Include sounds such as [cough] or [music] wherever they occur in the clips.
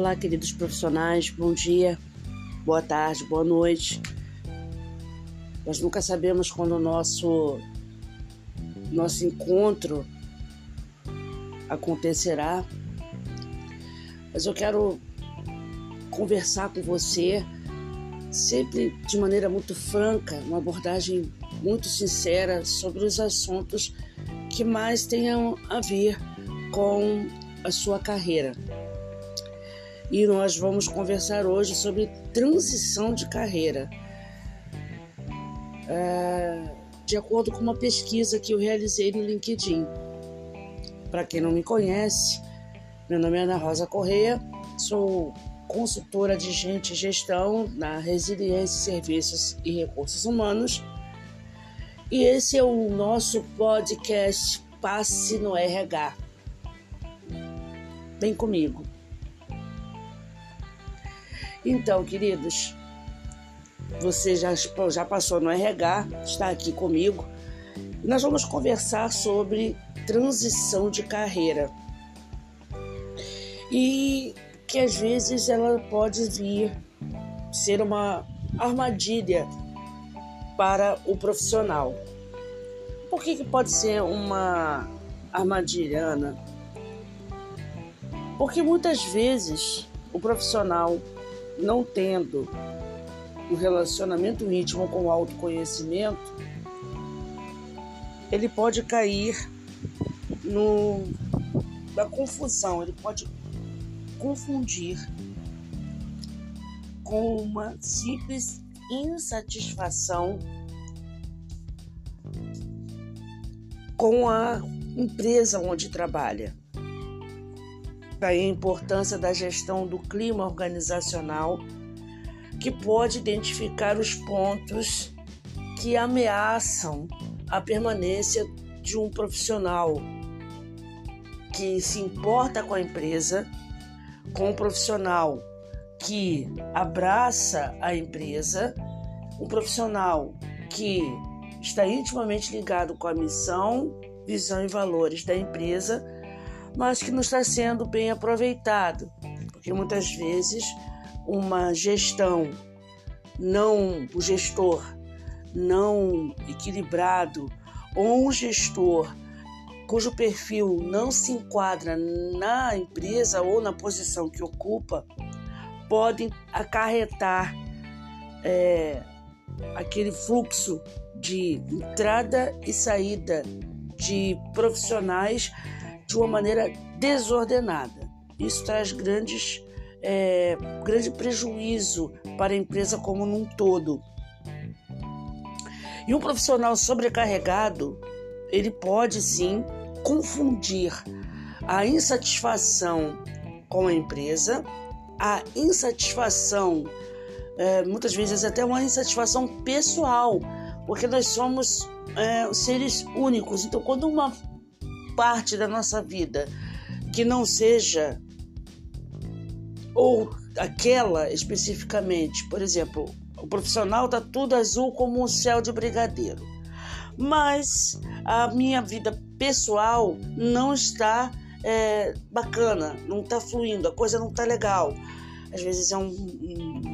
Olá, queridos profissionais, bom dia, boa tarde, boa noite. Nós nunca sabemos quando o nosso, nosso encontro acontecerá, mas eu quero conversar com você sempre de maneira muito franca, uma abordagem muito sincera sobre os assuntos que mais tenham a ver com a sua carreira e nós vamos conversar hoje sobre transição de carreira. É, de acordo com uma pesquisa que eu realizei no LinkedIn. Para quem não me conhece, meu nome é Ana Rosa Correia, sou consultora de gente e gestão na Resiliência, Serviços e Recursos Humanos. E esse é o nosso podcast Passe no RH. Vem comigo. Então, queridos, você já, já passou no RH, está aqui comigo. Nós vamos conversar sobre transição de carreira. E que às vezes ela pode vir ser uma armadilha para o profissional. Por que, que pode ser uma armadilha, Ana? Porque muitas vezes o profissional não tendo um relacionamento íntimo com o autoconhecimento, ele pode cair no, na confusão, ele pode confundir com uma simples insatisfação com a empresa onde trabalha. Daí a importância da gestão do clima organizacional, que pode identificar os pontos que ameaçam a permanência de um profissional que se importa com a empresa, com um profissional que abraça a empresa, um profissional que está intimamente ligado com a missão, visão e valores da empresa mas que não está sendo bem aproveitado, porque muitas vezes uma gestão não, o gestor não equilibrado ou um gestor cujo perfil não se enquadra na empresa ou na posição que ocupa, podem acarretar é, aquele fluxo de entrada e saída de profissionais de uma maneira desordenada. Isso traz grandes, é, grande prejuízo para a empresa como num todo. E um profissional sobrecarregado, ele pode sim confundir a insatisfação com a empresa, a insatisfação, é, muitas vezes até uma insatisfação pessoal, porque nós somos é, seres únicos. Então, quando uma parte da nossa vida que não seja ou aquela especificamente, por exemplo, o profissional tá tudo azul como um céu de brigadeiro, mas a minha vida pessoal não está é, bacana, não está fluindo, a coisa não está legal. Às vezes é um, um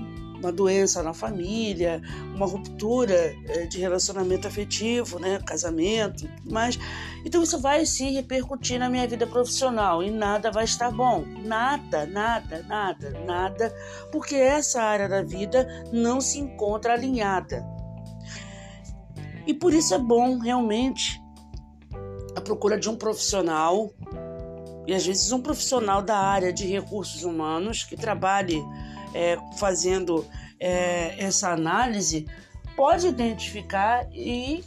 uma doença na família, uma ruptura eh, de relacionamento afetivo, né, casamento, mas então isso vai se repercutir na minha vida profissional e nada vai estar bom, nada, nada, nada, nada, porque essa área da vida não se encontra alinhada. E por isso é bom realmente a procura de um profissional e às vezes um profissional da área de recursos humanos que trabalhe é, fazendo é, essa análise, pode identificar e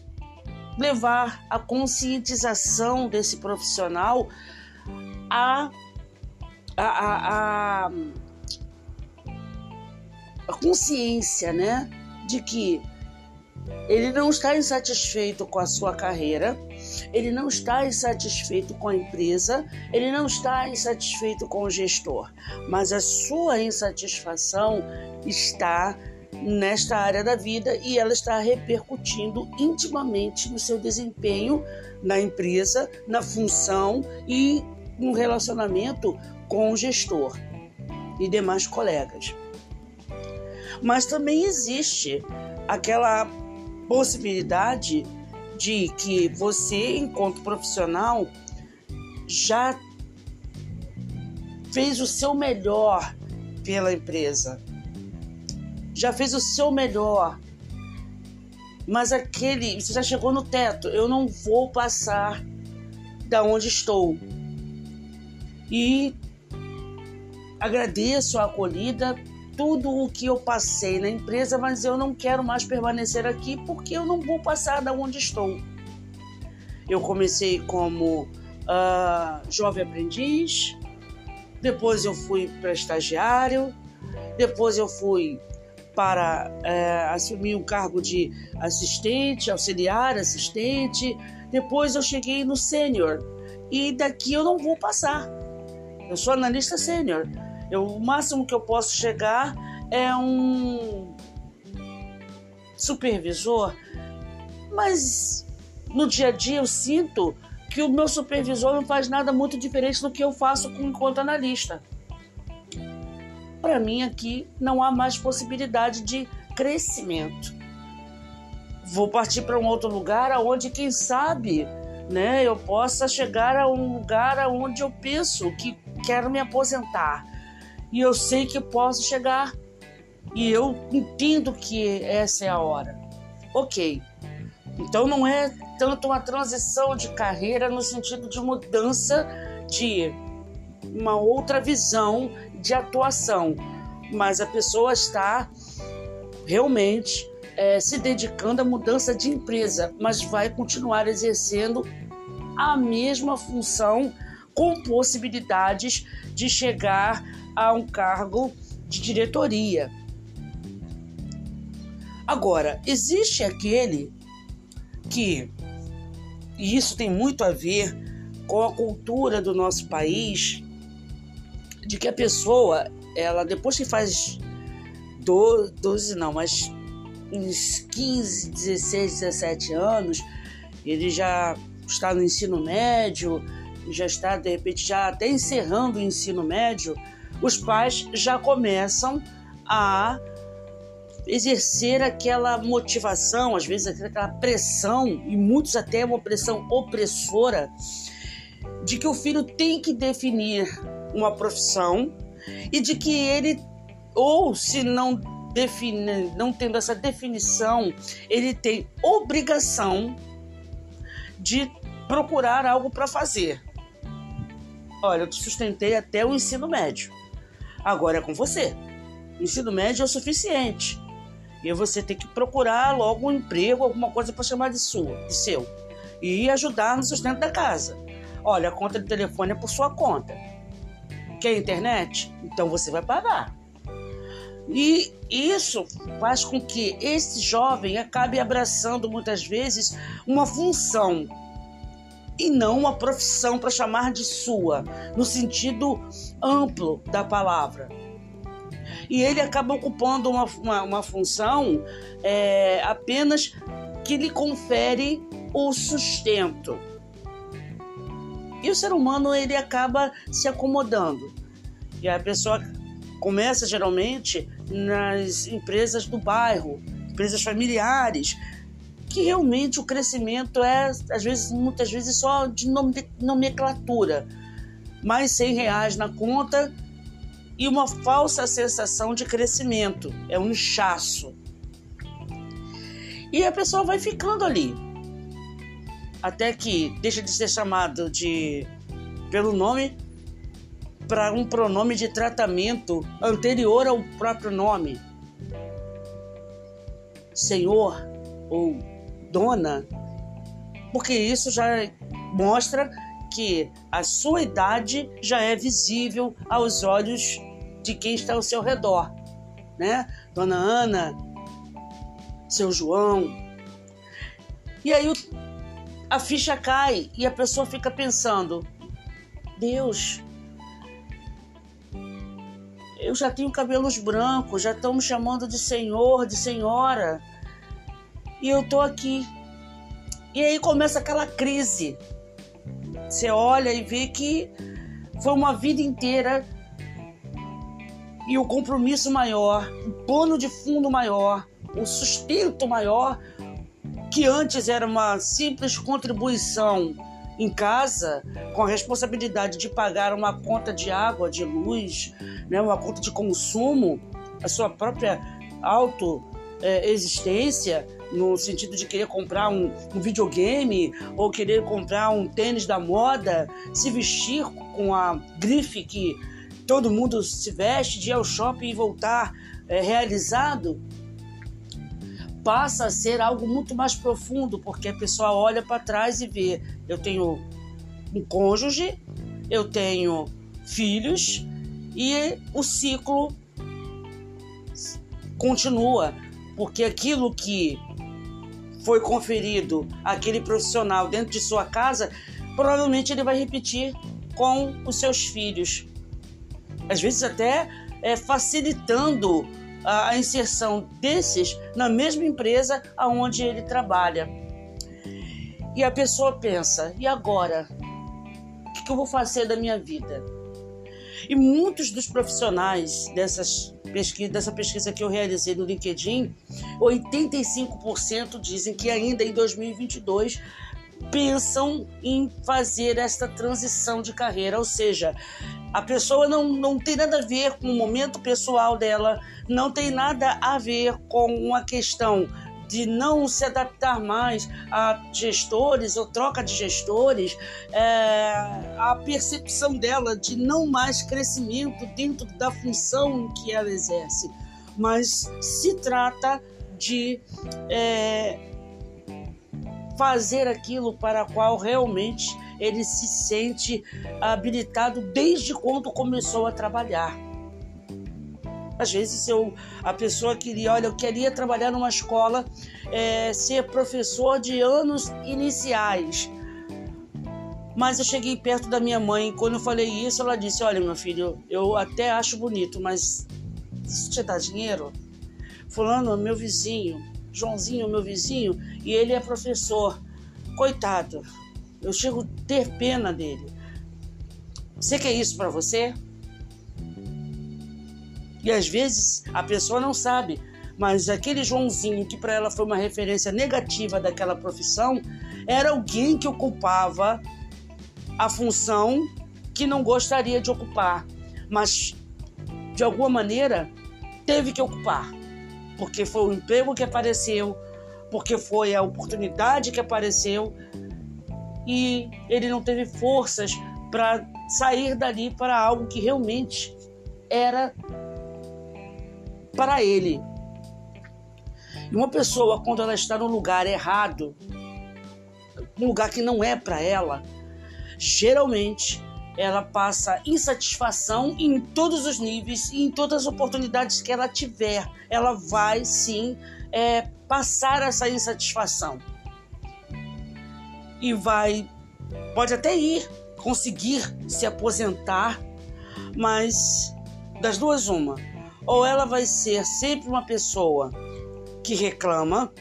levar a conscientização desse profissional a, a, a, a, a consciência né, de que ele não está insatisfeito com a sua carreira, ele não está insatisfeito com a empresa, ele não está insatisfeito com o gestor, mas a sua insatisfação está nesta área da vida e ela está repercutindo intimamente no seu desempenho na empresa, na função e no relacionamento com o gestor. e demais colegas. Mas também existe aquela possibilidade de que você, enquanto profissional, já fez o seu melhor pela empresa, já fez o seu melhor, mas aquele, você já chegou no teto, eu não vou passar da onde estou. E agradeço a acolhida, tudo o que eu passei na empresa, mas eu não quero mais permanecer aqui porque eu não vou passar da onde estou. Eu comecei como uh, jovem aprendiz, depois eu fui para estagiário, depois eu fui para é, assumir um cargo de assistente, auxiliar, assistente. Depois eu cheguei no sênior e daqui eu não vou passar. Eu sou analista sênior. O máximo que eu posso chegar é um supervisor, mas no dia a dia eu sinto que o meu supervisor não faz nada muito diferente do que eu faço enquanto analista. Para mim aqui não há mais possibilidade de crescimento. Vou partir para um outro lugar aonde quem sabe, né, eu possa chegar a um lugar aonde eu penso que quero me aposentar. E eu sei que posso chegar. E eu entendo que essa é a hora. OK. Então não é tanto uma transição de carreira no sentido de mudança de uma outra visão de atuação, mas a pessoa está realmente é, se dedicando à mudança de empresa, mas vai continuar exercendo a mesma função com possibilidades de chegar a um cargo de diretoria. Agora, existe aquele que e isso tem muito a ver com a cultura do nosso país, de que a pessoa, ela depois que faz 12, não, mas uns 15, 16, 17 anos, ele já está no ensino médio, já está de repente já até encerrando o ensino médio, os pais já começam a exercer aquela motivação, às vezes aquela pressão, e muitos até uma pressão opressora, de que o filho tem que definir uma profissão e de que ele, ou se não define, não tendo essa definição, ele tem obrigação de procurar algo para fazer. Olha, eu te sustentei até o ensino médio. Agora é com você. O ensino médio é o suficiente. E você tem que procurar logo um emprego, alguma coisa para chamar de sua, de seu. E ajudar no sustento da casa. Olha, a conta de telefone é por sua conta. Quer internet? Então você vai pagar. E isso faz com que esse jovem acabe abraçando muitas vezes uma função e não uma profissão para chamar de sua, no sentido amplo da palavra e ele acaba ocupando uma, uma, uma função é, apenas que lhe confere o sustento. E o ser humano ele acaba se acomodando. E a pessoa começa geralmente nas empresas do bairro, empresas familiares, que realmente o crescimento é, às vezes, muitas vezes só de nomenclatura. Mais 100 reais na conta e uma falsa sensação de crescimento, é um inchaço. E a pessoa vai ficando ali, até que deixa de ser chamado de pelo nome para um pronome de tratamento anterior ao próprio nome. Senhor ou dona, porque isso já mostra que a sua idade já é visível aos olhos de quem está ao seu redor, né? Dona Ana, seu João. E aí a ficha cai e a pessoa fica pensando: Deus, eu já tenho cabelos brancos, já estão me chamando de senhor, de senhora, e eu tô aqui. E aí começa aquela crise. Você olha e vê que foi uma vida inteira e o compromisso maior, o plano de fundo maior, o sustento maior, que antes era uma simples contribuição em casa, com a responsabilidade de pagar uma conta de água, de luz, né, uma conta de consumo, a sua própria auto é, existência, no sentido de querer comprar um, um, videogame ou querer comprar um tênis da moda, se vestir com a grife que todo mundo se veste, de ir ao shopping e voltar é, realizado, passa a ser algo muito mais profundo, porque a pessoa olha para trás e vê: eu tenho um cônjuge, eu tenho filhos e o ciclo continua, porque aquilo que foi conferido àquele profissional dentro de sua casa, provavelmente ele vai repetir com os seus filhos. Às vezes até é, facilitando a, a inserção desses na mesma empresa aonde ele trabalha. E a pessoa pensa: e agora? O que, que eu vou fazer da minha vida? E muitos dos profissionais dessas pesquisa, dessa pesquisa que eu realizei no LinkedIn, 85% dizem que ainda em 2022 pensam em fazer esta transição de carreira, ou seja, a pessoa não, não tem nada a ver com o momento pessoal dela, não tem nada a ver com uma questão de não se adaptar mais a gestores ou troca de gestores, é, a percepção dela de não mais crescimento dentro da função que ela exerce, mas se trata de é, fazer aquilo para qual realmente ele se sente habilitado desde quando começou a trabalhar. Às vezes eu, a pessoa queria, olha, eu queria trabalhar numa escola, é, ser professor de anos iniciais. Mas eu cheguei perto da minha mãe, quando eu falei isso, ela disse: Olha, meu filho, eu até acho bonito, mas isso te dá dinheiro? Fulano, meu vizinho, Joãozinho, meu vizinho, e ele é professor. Coitado, eu chego a ter pena dele. Você quer isso para você? E às vezes a pessoa não sabe, mas aquele Joãozinho que para ela foi uma referência negativa daquela profissão, era alguém que ocupava a função que não gostaria de ocupar, mas de alguma maneira teve que ocupar, porque foi o emprego que apareceu, porque foi a oportunidade que apareceu e ele não teve forças para sair dali para algo que realmente era para ele. E uma pessoa, quando ela está no lugar errado, um lugar que não é para ela, geralmente ela passa insatisfação em todos os níveis e em todas as oportunidades que ela tiver. Ela vai sim é, passar essa insatisfação. E vai, pode até ir, conseguir se aposentar, mas das duas, uma ou ela vai ser sempre uma pessoa que reclama,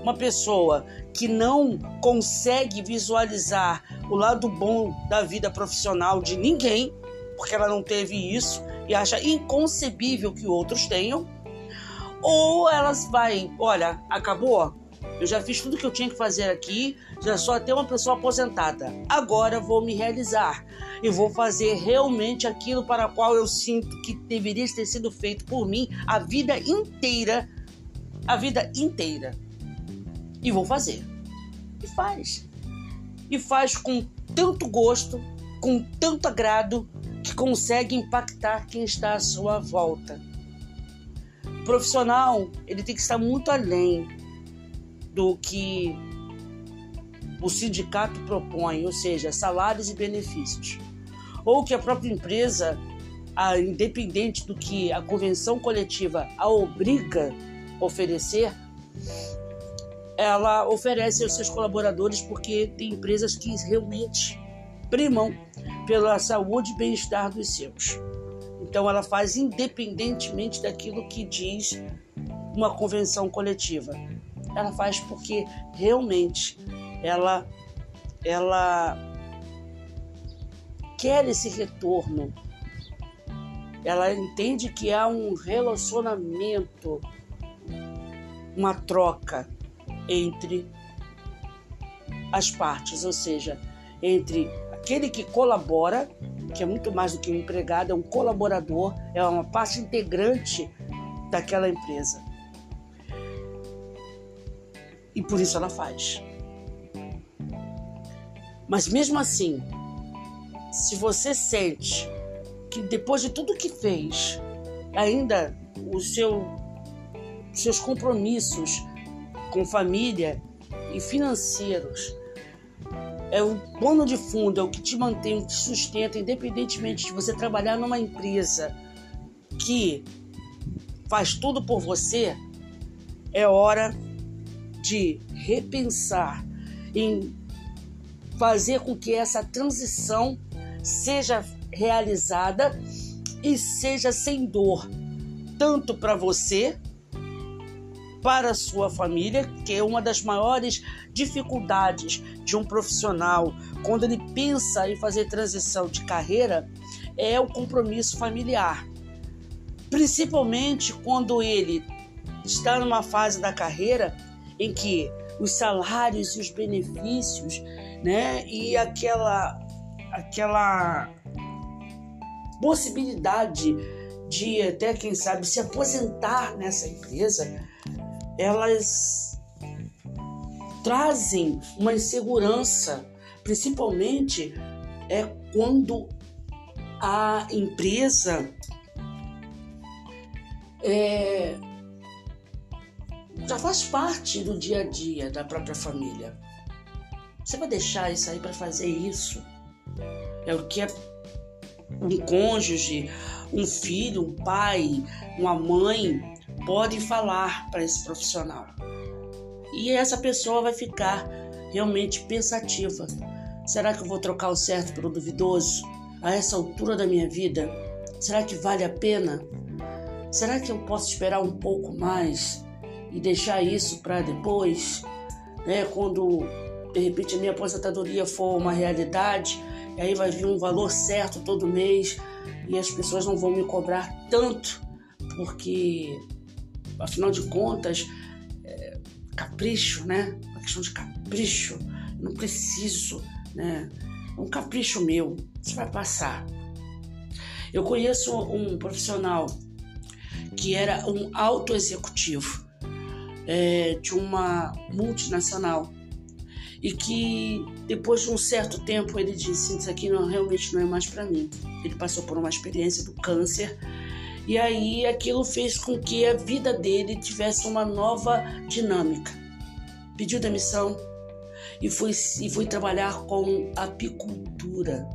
uma pessoa que não consegue visualizar o lado bom da vida profissional de ninguém, porque ela não teve isso e acha inconcebível que outros tenham, ou elas vai, olha, acabou, eu já fiz tudo que eu tinha que fazer aqui, já só tenho uma pessoa aposentada. Agora vou me realizar e vou fazer realmente aquilo para o qual eu sinto que deveria ter sido feito por mim a vida inteira, a vida inteira. E vou fazer. E faz. E faz com tanto gosto, com tanto agrado, que consegue impactar quem está à sua volta. O profissional, ele tem que estar muito além do que o sindicato propõe, ou seja, salários e benefícios, ou que a própria empresa, independente do que a convenção coletiva a obriga a oferecer, ela oferece aos seus colaboradores porque tem empresas que realmente primam pela saúde e bem-estar dos seus. Então ela faz independentemente daquilo que diz uma convenção coletiva ela faz porque realmente ela ela quer esse retorno ela entende que há um relacionamento, uma troca entre as partes, ou seja, entre aquele que colabora, que é muito mais do que um empregado, é um colaborador, é uma parte integrante daquela empresa. E por isso ela faz. Mas mesmo assim, se você sente que depois de tudo que fez, ainda os seu, seus compromissos com família e financeiros é o pano de fundo, é o que te mantém, te sustenta, independentemente de você trabalhar numa empresa que faz tudo por você, é hora de repensar em fazer com que essa transição seja realizada e seja sem dor, tanto para você, para a sua família, que é uma das maiores dificuldades de um profissional quando ele pensa em fazer transição de carreira é o compromisso familiar. Principalmente quando ele está numa fase da carreira em que os salários e os benefícios, né, e aquela aquela possibilidade de até quem sabe se aposentar nessa empresa, elas trazem uma insegurança, principalmente é quando a empresa é, já faz parte do dia a dia da própria família. Você vai deixar isso aí para fazer isso? É o que é um cônjuge, um filho, um pai, uma mãe podem falar para esse profissional. E essa pessoa vai ficar realmente pensativa. Será que eu vou trocar o certo pelo duvidoso? A essa altura da minha vida? Será que vale a pena? Será que eu posso esperar um pouco mais e deixar isso para depois? Né? Quando de repente a minha aposentadoria for uma realidade, e aí vai vir um valor certo todo mês e as pessoas não vão me cobrar tanto, porque afinal de contas, é, capricho, né? Uma questão de capricho, não preciso, né? É um capricho meu, isso vai passar. Eu conheço um profissional que era um alto executivo é, de uma multinacional. E que depois de um certo tempo ele disse isso aqui não realmente não é mais para mim. Ele passou por uma experiência do câncer. E aí aquilo fez com que a vida dele tivesse uma nova dinâmica. Pediu demissão e foi e foi trabalhar com apicultura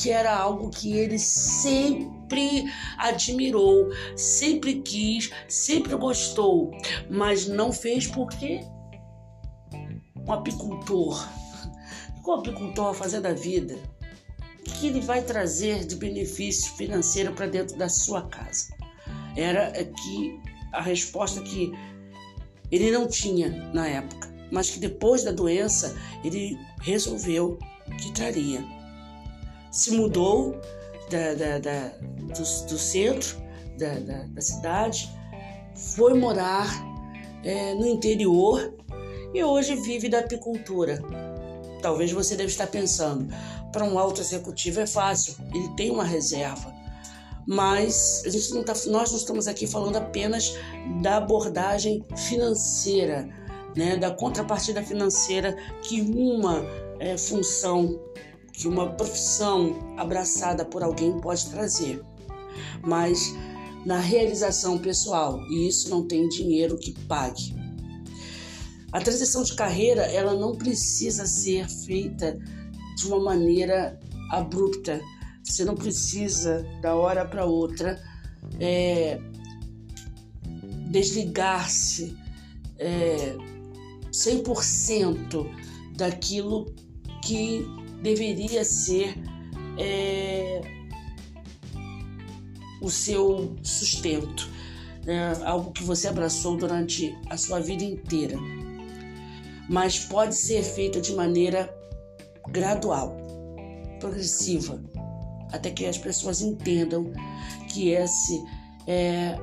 que era algo que ele sempre admirou, sempre quis, sempre gostou, mas não fez porque um apicultor. O apicultor vai fazer da vida? O que ele vai trazer de benefício financeiro para dentro da sua casa? Era que a resposta que ele não tinha na época, mas que depois da doença ele resolveu que traria. Se mudou da, da, da do, do, centro da, da, cidade, foi morar é, no interior e hoje vive da apicultura. Talvez você deve estar pensando, para um alto executivo é fácil, ele tem uma reserva. Mas a gente não tá, nós não estamos aqui falando apenas da abordagem financeira, né, da contrapartida financeira que uma é, função, que uma profissão abraçada por alguém pode trazer. Mas na realização pessoal, e isso não tem dinheiro que pague. A transição de carreira ela não precisa ser feita de uma maneira abrupta. Você não precisa da hora para outra é, desligar-se é, 100% daquilo que deveria ser é, o seu sustento, né? algo que você abraçou durante a sua vida inteira mas pode ser feita de maneira gradual, progressiva. até que as pessoas entendam que esse é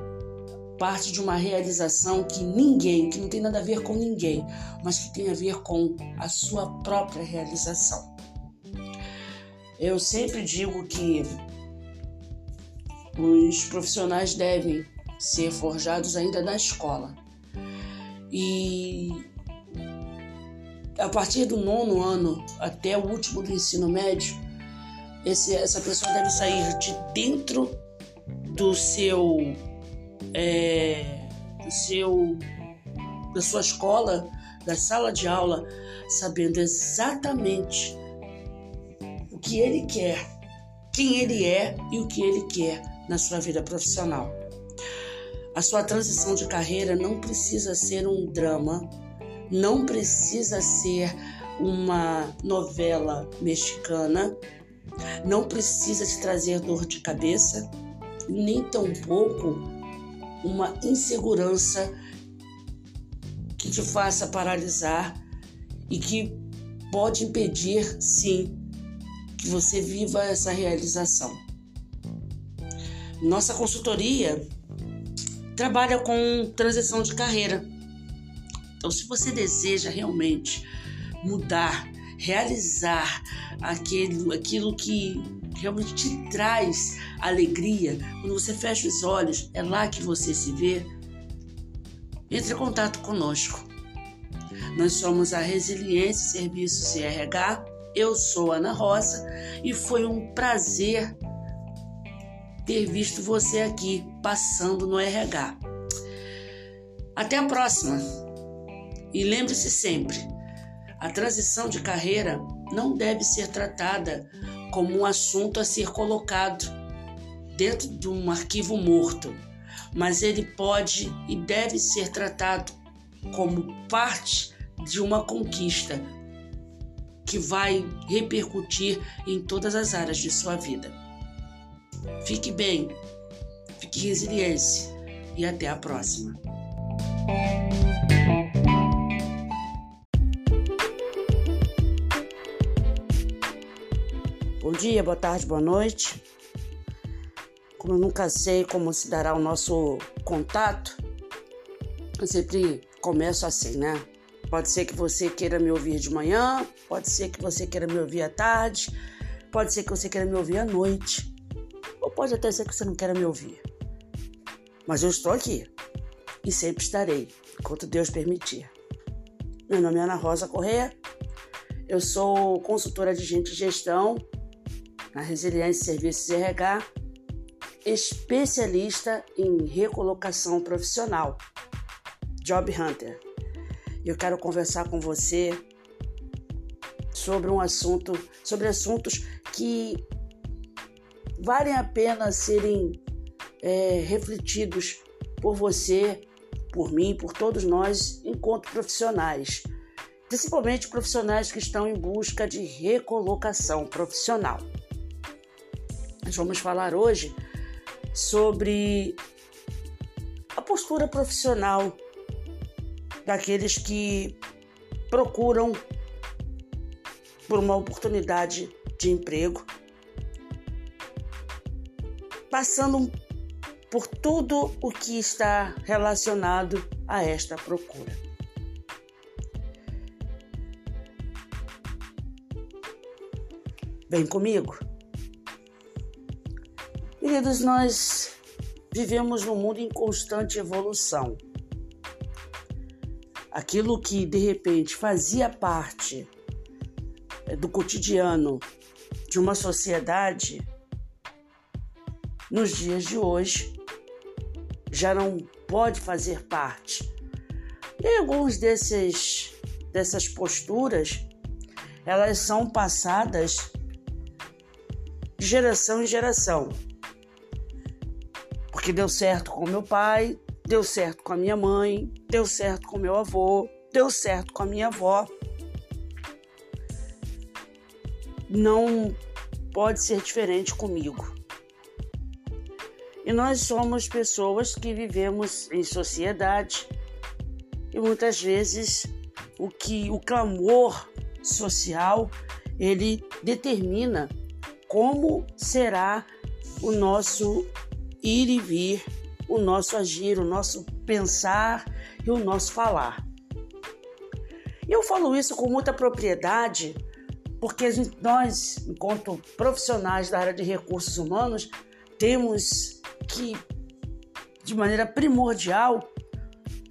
parte de uma realização que ninguém, que não tem nada a ver com ninguém, mas que tem a ver com a sua própria realização. Eu sempre digo que os profissionais devem ser forjados ainda na escola. E a partir do nono ano até o último do ensino médio, esse, essa pessoa deve sair de dentro do seu, é, do seu, da sua escola, da sala de aula, sabendo exatamente que ele quer, quem ele é e o que ele quer na sua vida profissional. A sua transição de carreira não precisa ser um drama, não precisa ser uma novela mexicana, não precisa te trazer dor de cabeça, nem tampouco uma insegurança que te faça paralisar e que pode impedir, sim, que você viva essa realização. Nossa consultoria trabalha com transição de carreira. Então, se você deseja realmente mudar, realizar aquilo, aquilo que realmente te traz alegria, quando você fecha os olhos, é lá que você se vê, entre em contato conosco. Nós somos a Resiliência Serviços CRH. Eu sou Ana Rosa e foi um prazer ter visto você aqui passando no RH. Até a próxima! E lembre-se sempre: a transição de carreira não deve ser tratada como um assunto a ser colocado dentro de um arquivo morto, mas ele pode e deve ser tratado como parte de uma conquista que vai repercutir em todas as áreas de sua vida. Fique bem, fique resiliente e até a próxima. Bom dia, boa tarde, boa noite. Como eu nunca sei como se dará o nosso contato, eu sempre começo assim, né? Pode ser que você queira me ouvir de manhã, pode ser que você queira me ouvir à tarde, pode ser que você queira me ouvir à noite. Ou pode até ser que você não queira me ouvir. Mas eu estou aqui e sempre estarei, enquanto Deus permitir. Meu nome é Ana Rosa Corrêa, eu sou consultora de gente de gestão na Resiliência Serviços RH, especialista em recolocação profissional, Job Hunter. Eu quero conversar com você sobre um assunto, sobre assuntos que valem a pena serem é, refletidos por você, por mim, por todos nós, enquanto profissionais, principalmente profissionais que estão em busca de recolocação profissional. Nós vamos falar hoje sobre a postura profissional daqueles que procuram por uma oportunidade de emprego passando por tudo o que está relacionado a esta procura. Vem comigo. Queridos, nós vivemos num mundo em constante evolução. Aquilo que de repente fazia parte eh, do cotidiano de uma sociedade nos dias de hoje já não pode fazer parte. E alguns desses dessas posturas elas são passadas de geração em geração. Porque deu certo com meu pai, deu certo com a minha mãe, deu certo com meu avô, deu certo com a minha avó. Não pode ser diferente comigo. E nós somos pessoas que vivemos em sociedade e muitas vezes o que o clamor social ele determina como será o nosso ir e vir, o nosso agir, o nosso pensar e o nosso falar. Eu falo isso com muita propriedade porque nós, enquanto profissionais da área de recursos humanos, temos que, de maneira primordial,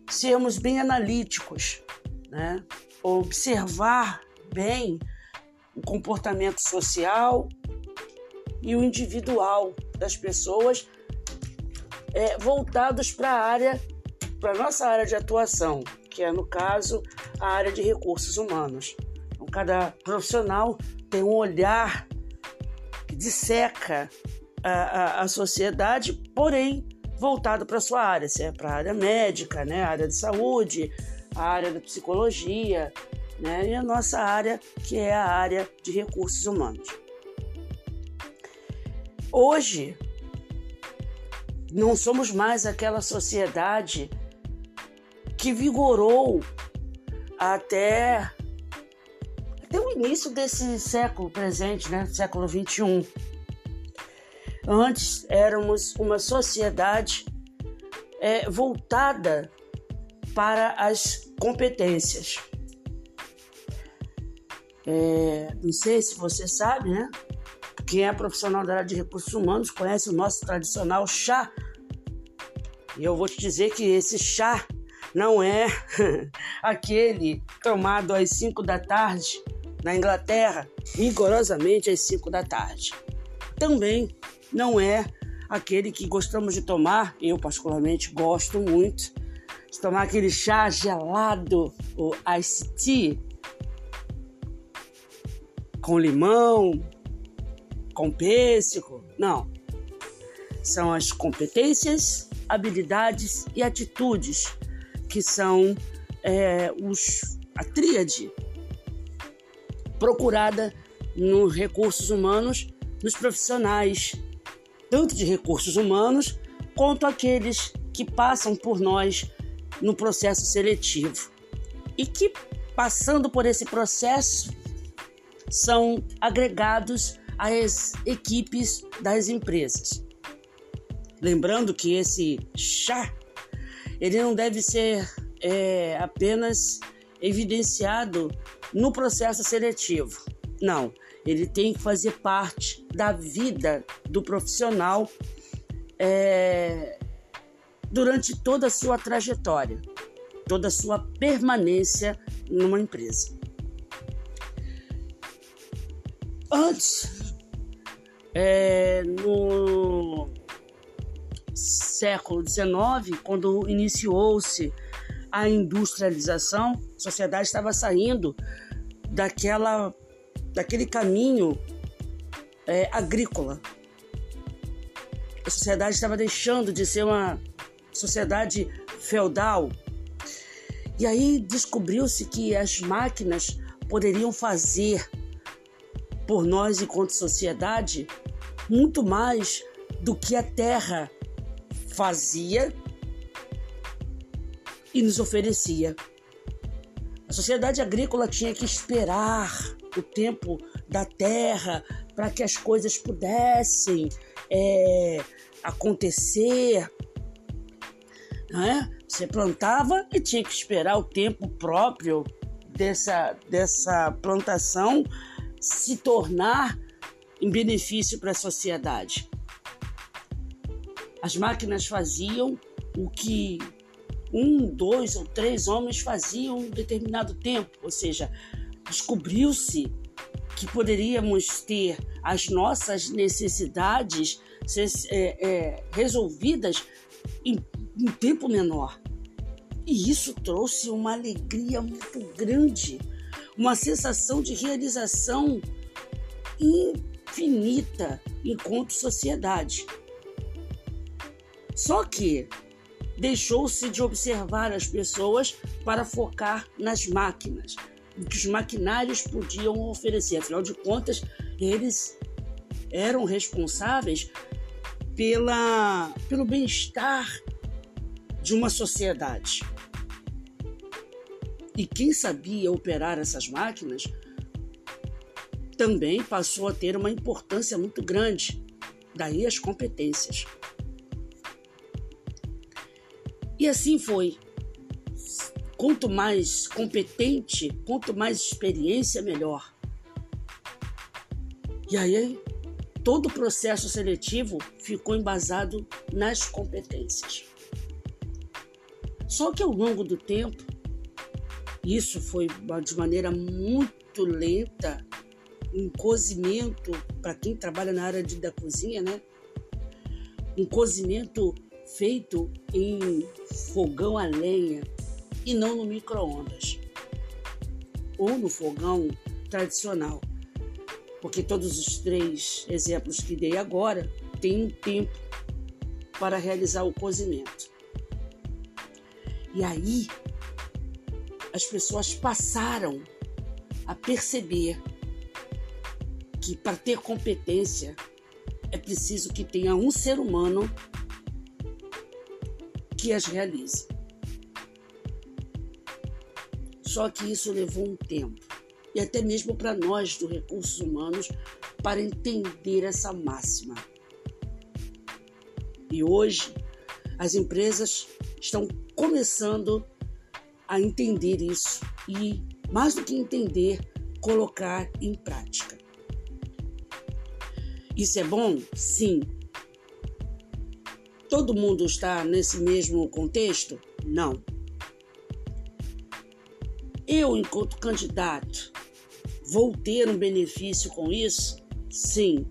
sermos bem analíticos, né? observar bem o comportamento social e o individual das pessoas é, voltados para a área, para nossa área de atuação, que é, no caso, a área de recursos humanos. Então, cada profissional tem um olhar que disseca a, a, a sociedade, porém voltado para sua área, se é para a área médica, né, a área de saúde, a área da psicologia, né, e a nossa área, que é a área de recursos humanos. Hoje, não somos mais aquela sociedade que vigorou até, até o início desse século presente, né? século 21. Antes éramos uma sociedade é, voltada para as competências. É, não sei se você sabe, né? Quem é profissional da área de recursos humanos conhece o nosso tradicional chá. E eu vou te dizer que esse chá não é [laughs] aquele tomado às 5 da tarde na Inglaterra, rigorosamente às 5 da tarde. Também não é aquele que gostamos de tomar, eu particularmente gosto muito, de tomar aquele chá gelado, o iced tea, com limão, com pêssego. Não. São as competências, habilidades e atitudes que são é, os, a tríade procurada nos recursos humanos, nos profissionais, tanto de recursos humanos quanto aqueles que passam por nós no processo seletivo e que, passando por esse processo, são agregados às equipes das empresas. Lembrando que esse chá ele não deve ser é, apenas evidenciado no processo seletivo. Não, ele tem que fazer parte da vida do profissional é, durante toda a sua trajetória, toda a sua permanência numa empresa. Antes, é, no século XIX, quando iniciou-se a industrialização, a sociedade estava saindo daquela, daquele caminho é, agrícola. A sociedade estava deixando de ser uma sociedade feudal. E aí descobriu-se que as máquinas poderiam fazer por nós, enquanto sociedade, muito mais do que a terra fazia e nos oferecia. A sociedade agrícola tinha que esperar o tempo da terra para que as coisas pudessem é, acontecer. Né? Você plantava e tinha que esperar o tempo próprio dessa, dessa plantação se tornar em benefício para a sociedade. As máquinas faziam o que um, dois ou três homens faziam em determinado tempo, ou seja, descobriu-se que poderíamos ter as nossas necessidades é, é, resolvidas em um tempo menor. E isso trouxe uma alegria muito grande, uma sensação de realização infinita enquanto sociedade. Só que deixou-se de observar as pessoas para focar nas máquinas, o que os maquinários podiam oferecer. Afinal de contas, eles eram responsáveis pela, pelo bem-estar de uma sociedade. E quem sabia operar essas máquinas também passou a ter uma importância muito grande, daí as competências. E assim foi. Quanto mais competente, quanto mais experiência, melhor. E aí, todo o processo seletivo ficou embasado nas competências. Só que ao longo do tempo, isso foi de maneira muito lenta, um cozimento, para quem trabalha na área de, da cozinha, né? Um cozimento feito em fogão a lenha e não no micro-ondas ou no fogão tradicional. Porque todos os três exemplos que dei agora têm um tempo para realizar o cozimento. E aí as pessoas passaram a perceber que para ter competência é preciso que tenha um ser humano que as realize. Só que isso levou um tempo, e até mesmo para nós do recursos humanos, para entender essa máxima. E hoje as empresas estão começando a entender isso e, mais do que entender, colocar em prática. Isso é bom? Sim. Todo mundo está nesse mesmo contexto? Não. Eu, enquanto candidato, vou ter um benefício com isso? Sim.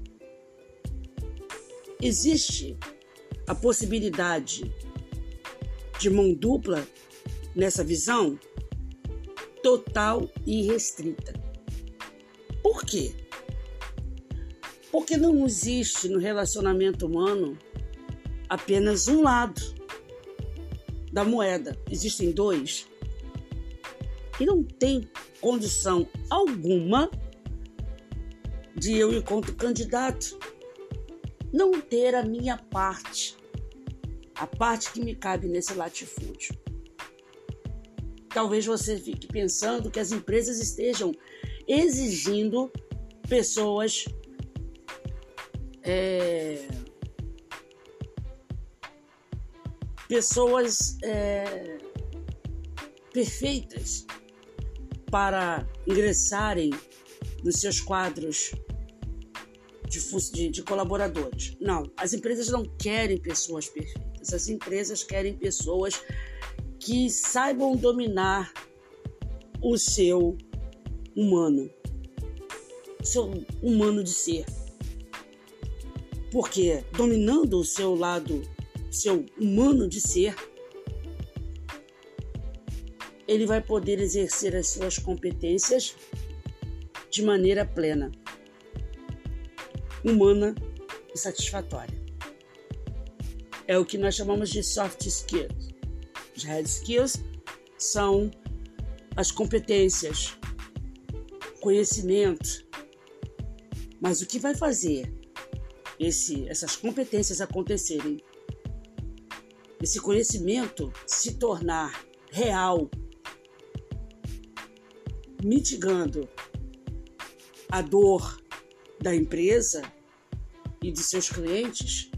Existe a possibilidade de mão dupla nessa visão? Total e restrita. Por quê? Porque não existe no relacionamento humano apenas um lado da moeda, existem dois. E não tem condição alguma de eu, enquanto candidato, não ter a minha parte, a parte que me cabe nesse latifúndio. Talvez você fique pensando que as empresas estejam exigindo pessoas é, pessoas é, perfeitas para ingressarem nos seus quadros de, de, de, colaboradores. Não, as empresas não querem pessoas perfeitas, as empresas querem pessoas que saibam dominar o seu humano, seu humano de ser. Porque dominando o seu lado seu humano de ser, ele vai poder exercer as suas competências de maneira plena, humana e satisfatória. É o que nós chamamos de soft skills. Os hard skills são as competências, conhecimento. Mas o que vai fazer esse, essas competências acontecerem esse conhecimento se tornar real, mitigando a dor da empresa e de seus clientes,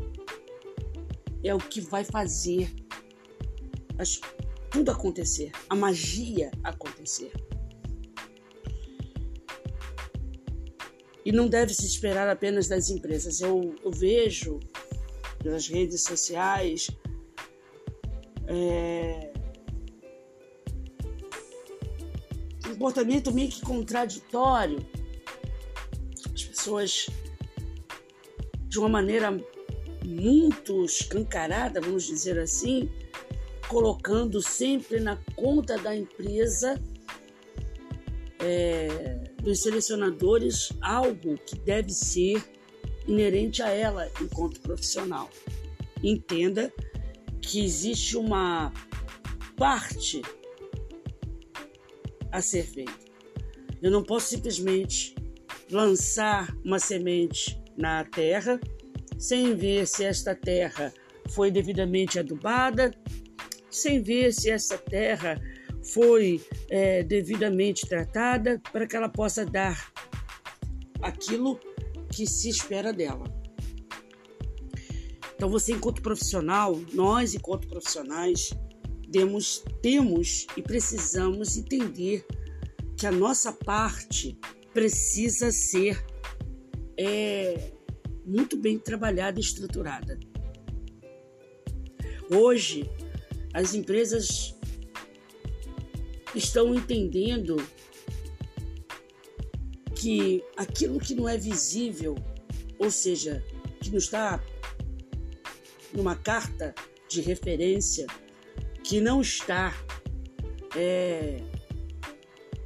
é o que vai fazer as, tudo acontecer, a magia acontecer. E não deve se esperar apenas das empresas. Eu, eu vejo nas redes sociais é, comportamento meio que contraditório. As pessoas, de uma maneira muito escancarada, vamos dizer assim, colocando sempre na conta da empresa é, dos selecionadores algo que deve ser inerente a ela enquanto profissional. Entenda que existe uma parte a ser feita. Eu não posso simplesmente lançar uma semente na terra sem ver se esta terra foi devidamente adubada, sem ver se essa terra foi é, devidamente tratada para que ela possa dar aquilo que se espera dela. Então, você, enquanto profissional, nós, enquanto profissionais, temos, e precisamos entender que a nossa parte precisa ser é, muito bem trabalhada e estruturada. Hoje, as empresas estão entendendo que aquilo que não é visível, ou seja, que não está numa carta de referência, que não está é,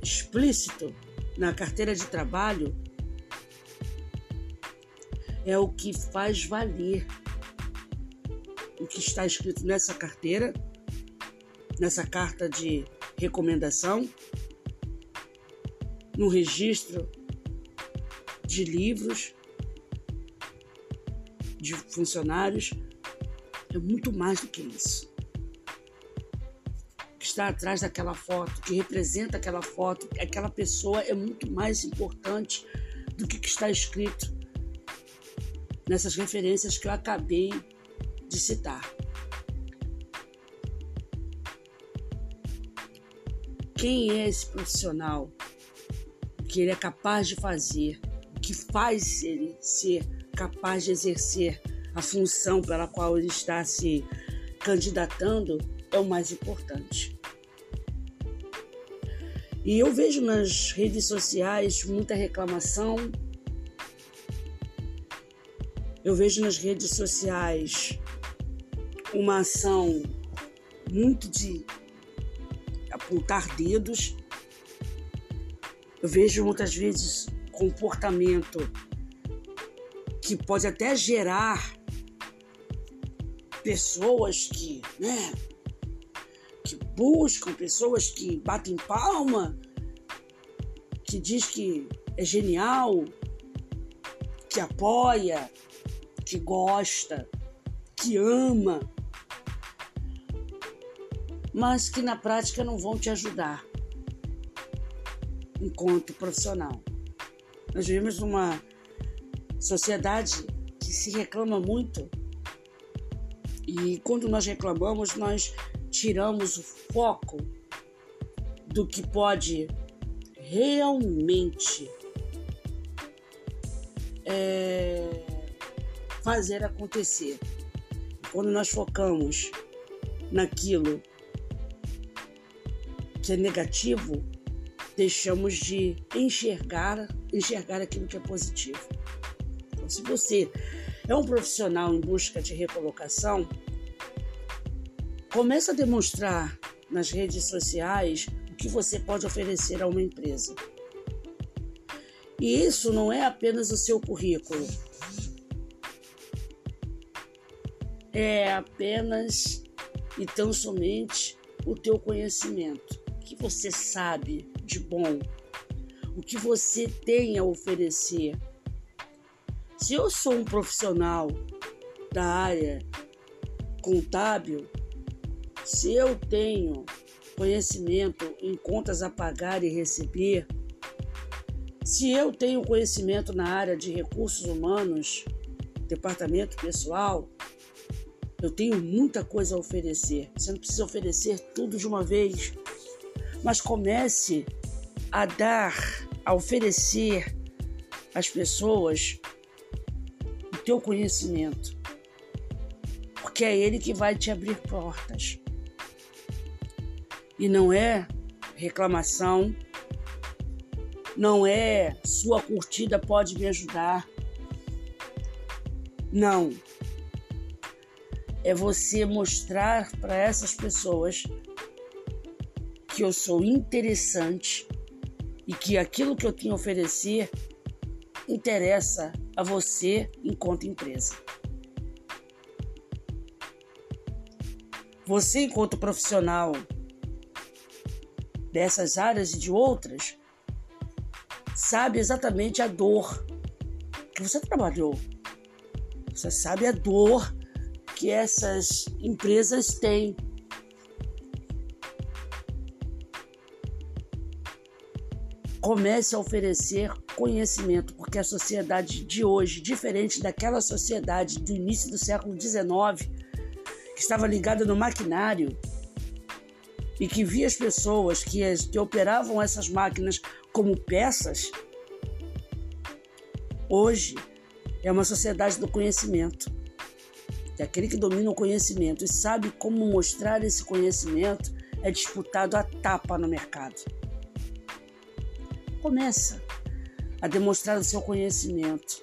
explícito na carteira de trabalho, é o que faz valer o que está escrito nessa carteira, nessa carta de recomendação, no registro de livros de funcionários, é muito mais do que isso. O que está atrás daquela foto, que representa aquela foto, aquela pessoa é muito mais importante do que, que está escrito nessas referências que eu acabei de citar. Quem é esse profissional? O que ele é capaz de fazer? O que faz ele ser capaz de exercer a função pela qual ele está se candidatando é o mais importante. E eu vejo nas redes sociais muita reclamação. Eu vejo nas redes sociais uma ação muito de apontar dedos. Eu vejo muitas vezes comportamento que pode até gerar pessoas que, né, que buscam, pessoas que batem palma, que diz que é genial, que apoia, que gosta, que ama, mas que na prática não vão te ajudar enquanto profissional. Nós vivemos numa sociedade que se reclama muito e quando nós reclamamos, nós tiramos o foco do que pode realmente é, fazer acontecer. Quando nós focamos naquilo que é negativo, deixamos de enxergar, enxergar aquilo que é positivo. Então, se você é um profissional em busca de recolocação, comece a demonstrar nas redes sociais o que você pode oferecer a uma empresa. E isso não é apenas o seu currículo. É apenas e tão somente o teu conhecimento, que você sabe de bom, o que você tem a oferecer se eu sou um profissional da área contábil, se eu tenho conhecimento em contas a pagar e receber, se eu tenho conhecimento na área de recursos humanos, departamento pessoal, eu tenho muita coisa a oferecer. Você não precisa oferecer tudo de uma vez, mas comece a dar, a oferecer às pessoas teu conhecimento, porque é ele que vai te abrir portas. E não é reclamação, não é sua curtida pode me ajudar. Não. É você mostrar para essas pessoas que eu sou interessante e que aquilo que eu tenho a oferecer interessa a você enquanto empresa. Você, enquanto profissional dessas áreas e de outras, sabe exatamente a dor que você trabalhou. Você sabe a dor que essas empresas têm. Comece a oferecer conhecimento, porque a sociedade de hoje, diferente daquela sociedade do início do século XIX, que estava ligada no maquinário e que via as pessoas que, que operavam essas máquinas como peças, hoje é uma sociedade do conhecimento. E aquele que domina o conhecimento e sabe como mostrar esse conhecimento é disputado a tapa no mercado. Começa a demonstrar o seu conhecimento.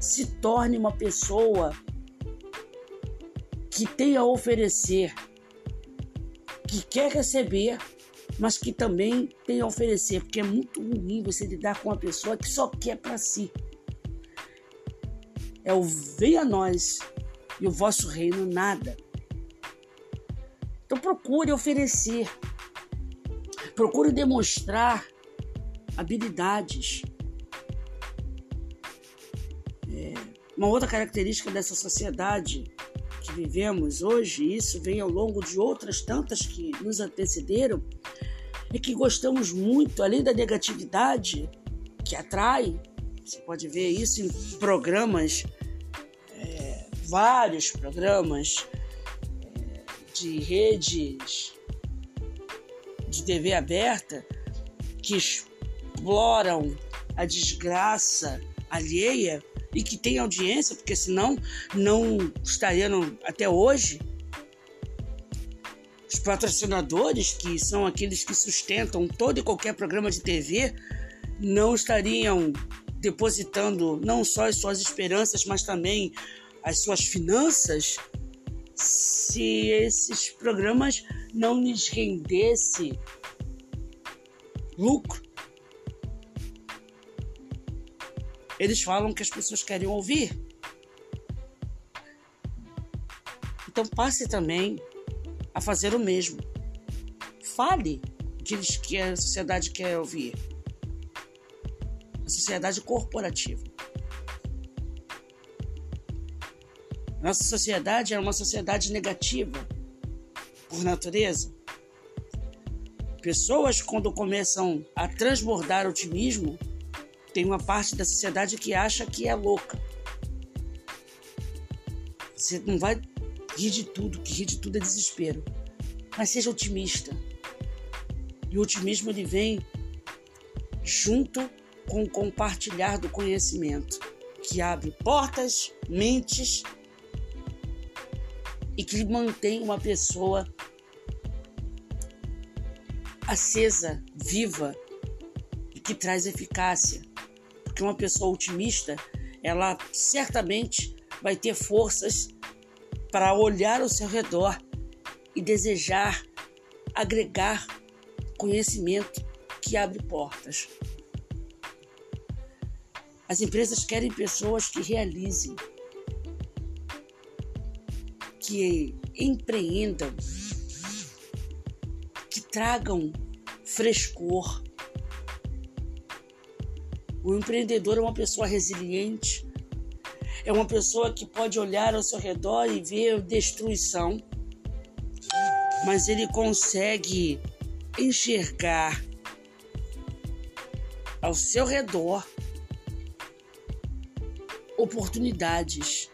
Se torne uma pessoa que tem a oferecer, que quer receber, mas que também tem a oferecer, porque é muito ruim você lidar com uma pessoa que só quer para si. É o venha a nós e o vosso reino nada. Então procure oferecer, procure demonstrar habilidades. É, uma outra característica dessa sociedade que vivemos hoje, e isso vem ao longo de outras tantas que nos antecederam, é que gostamos muito, além da negatividade que atrai, você pode ver isso em programas, é, vários programas é, de redes de TV aberta que exploram a desgraça alheia e que tem audiência, porque senão não estariam até hoje. Os patrocinadores, que são aqueles que sustentam todo e qualquer programa de TV, não estariam depositando não só as suas esperanças, mas também as suas finanças se esses programas não lhes rendesse lucro. Eles falam que as pessoas querem ouvir. Então passe também a fazer o mesmo. Fale o que, eles, que a sociedade quer ouvir. A sociedade corporativa. Nossa sociedade é uma sociedade negativa, por natureza. Pessoas, quando começam a transbordar otimismo, tem uma parte da sociedade que acha que é louca. Você não vai rir de tudo, que rir de tudo é desespero. Mas seja otimista. E o otimismo ele vem junto com o compartilhar do conhecimento, que abre portas, mentes e que mantém uma pessoa acesa, viva e que traz eficácia que uma pessoa otimista, ela certamente vai ter forças para olhar ao seu redor e desejar agregar conhecimento que abre portas. As empresas querem pessoas que realizem, que empreendam, que tragam frescor, o empreendedor é uma pessoa resiliente, é uma pessoa que pode olhar ao seu redor e ver destruição, mas ele consegue enxergar ao seu redor oportunidades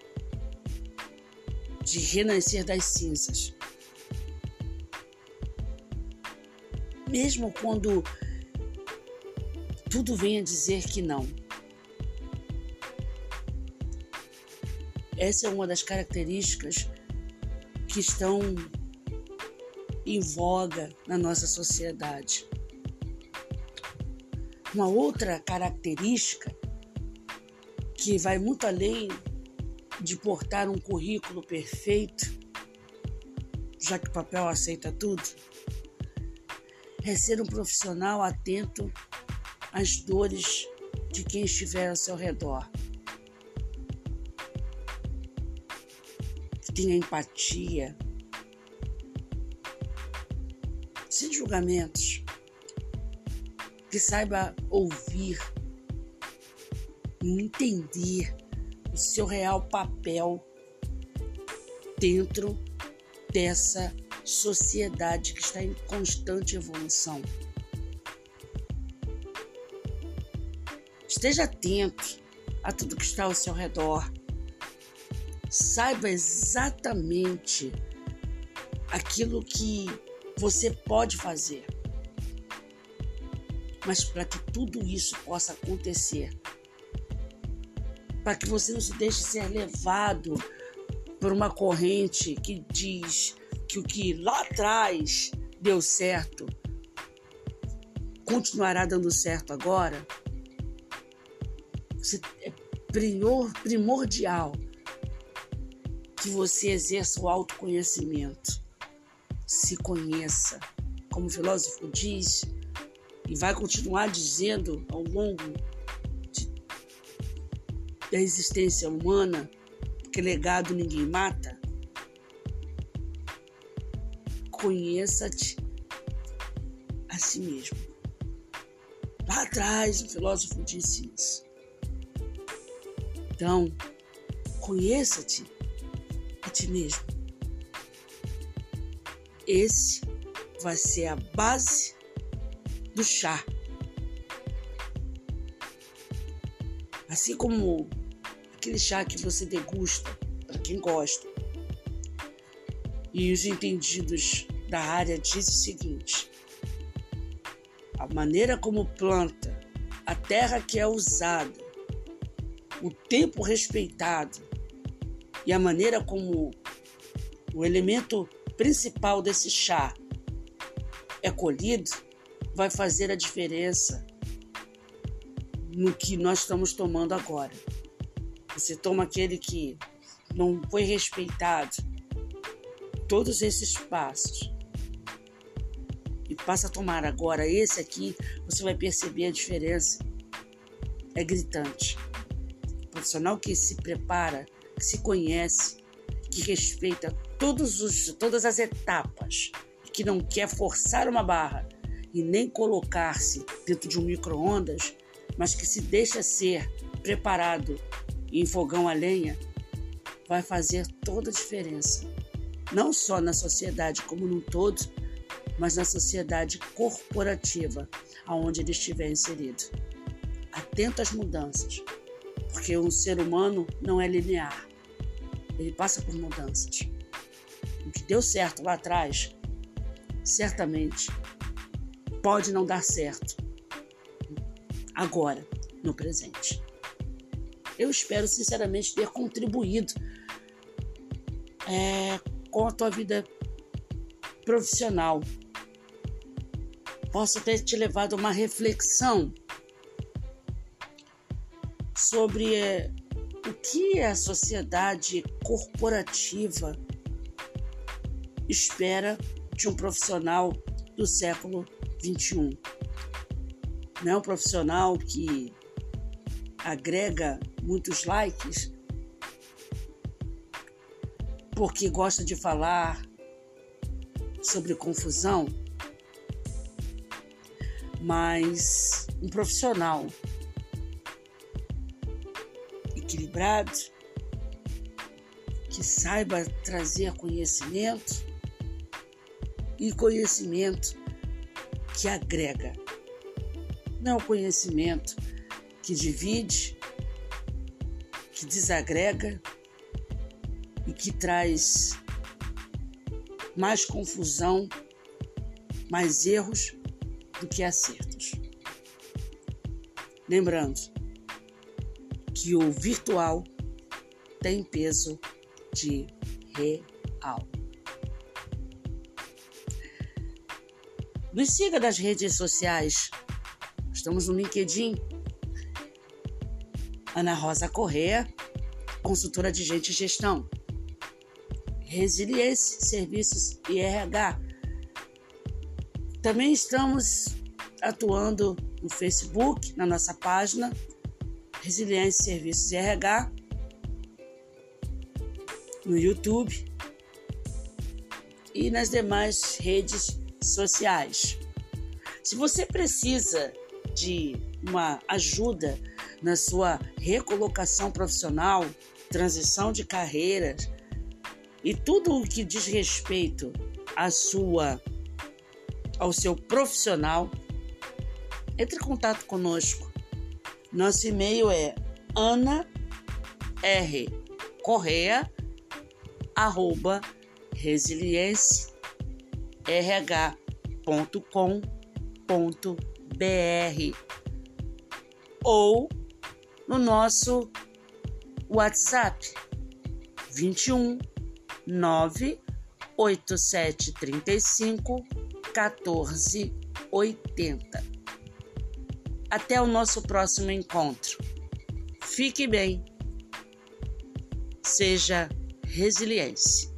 de renascer das cinzas. Mesmo quando tudo vem a dizer que não. Essa é uma das características que estão em voga na nossa sociedade. Uma outra característica que vai muito além de portar um currículo perfeito, já que o papel aceita tudo, é ser um profissional atento as dores de quem estiver ao seu redor. Tenha empatia, sem julgamentos, que saiba ouvir e entender o seu real papel dentro dessa sociedade que está em constante evolução. Esteja atento a tudo que está ao seu redor. Saiba exatamente aquilo que você pode fazer. Mas para que tudo isso possa acontecer, para que você não se deixe ser levado por uma corrente que diz que o que lá atrás deu certo continuará dando certo agora, é primordial que você exerça o autoconhecimento. Se conheça. Como o filósofo diz, e vai continuar dizendo ao longo de, da existência humana, que legado ninguém mata. Conheça-te a si mesmo. Lá atrás, o filósofo disse isso. Então, conheça-te a ti mesmo. Esse vai ser a base do chá. Assim como aquele chá que você degusta, para quem gosta. E os entendidos da área dizem o seguinte: a maneira como planta, a terra que é usada, o tempo respeitado e a maneira como o elemento principal desse chá é colhido vai fazer a diferença no que nós estamos tomando agora. Você toma aquele que não foi respeitado, todos esses passos, e passa a tomar agora esse aqui, você vai perceber a diferença. É gritante. Profissional que se prepara, que se conhece, que respeita todos os, todas as etapas, que não quer forçar uma barra, e nem colocar-se dentro de um micro-ondas, mas que se deixa ser preparado em fogão a lenha, vai fazer toda a diferença. Não só na sociedade como num todo, mas na sociedade corporativa, aonde ele estiver inserido. Atento às mudanças, porque um ser humano não é linear. Ele passa por mudanças. O que deu certo lá atrás, certamente pode não dar certo agora, no presente. Eu espero sinceramente ter contribuído é, com a tua vida profissional. Posso ter te levado a uma reflexão sobre é, o que a sociedade corporativa espera de um profissional do século 21. Não é um profissional que agrega muitos likes porque gosta de falar sobre confusão, mas um profissional que saiba trazer conhecimento e conhecimento que agrega. Não conhecimento que divide, que desagrega e que traz mais confusão, mais erros do que acertos. Lembrando que o virtual tem peso de real. Nos siga nas redes sociais. Estamos no LinkedIn. Ana Rosa Correa, consultora de gente e gestão. Resiliência, Serviços e RH. Também estamos atuando no Facebook, na nossa página Resiliência, Serviços RH, no YouTube e nas demais redes sociais. Se você precisa de uma ajuda na sua recolocação profissional, transição de carreiras e tudo o que diz respeito à sua ao seu profissional, entre em contato conosco. Nosso e-mail é ana r correia arroba resiliência.rh.com.br ou no nosso WhatsApp 21 98735 1480. Até o nosso próximo encontro. Fique bem. Seja resiliência.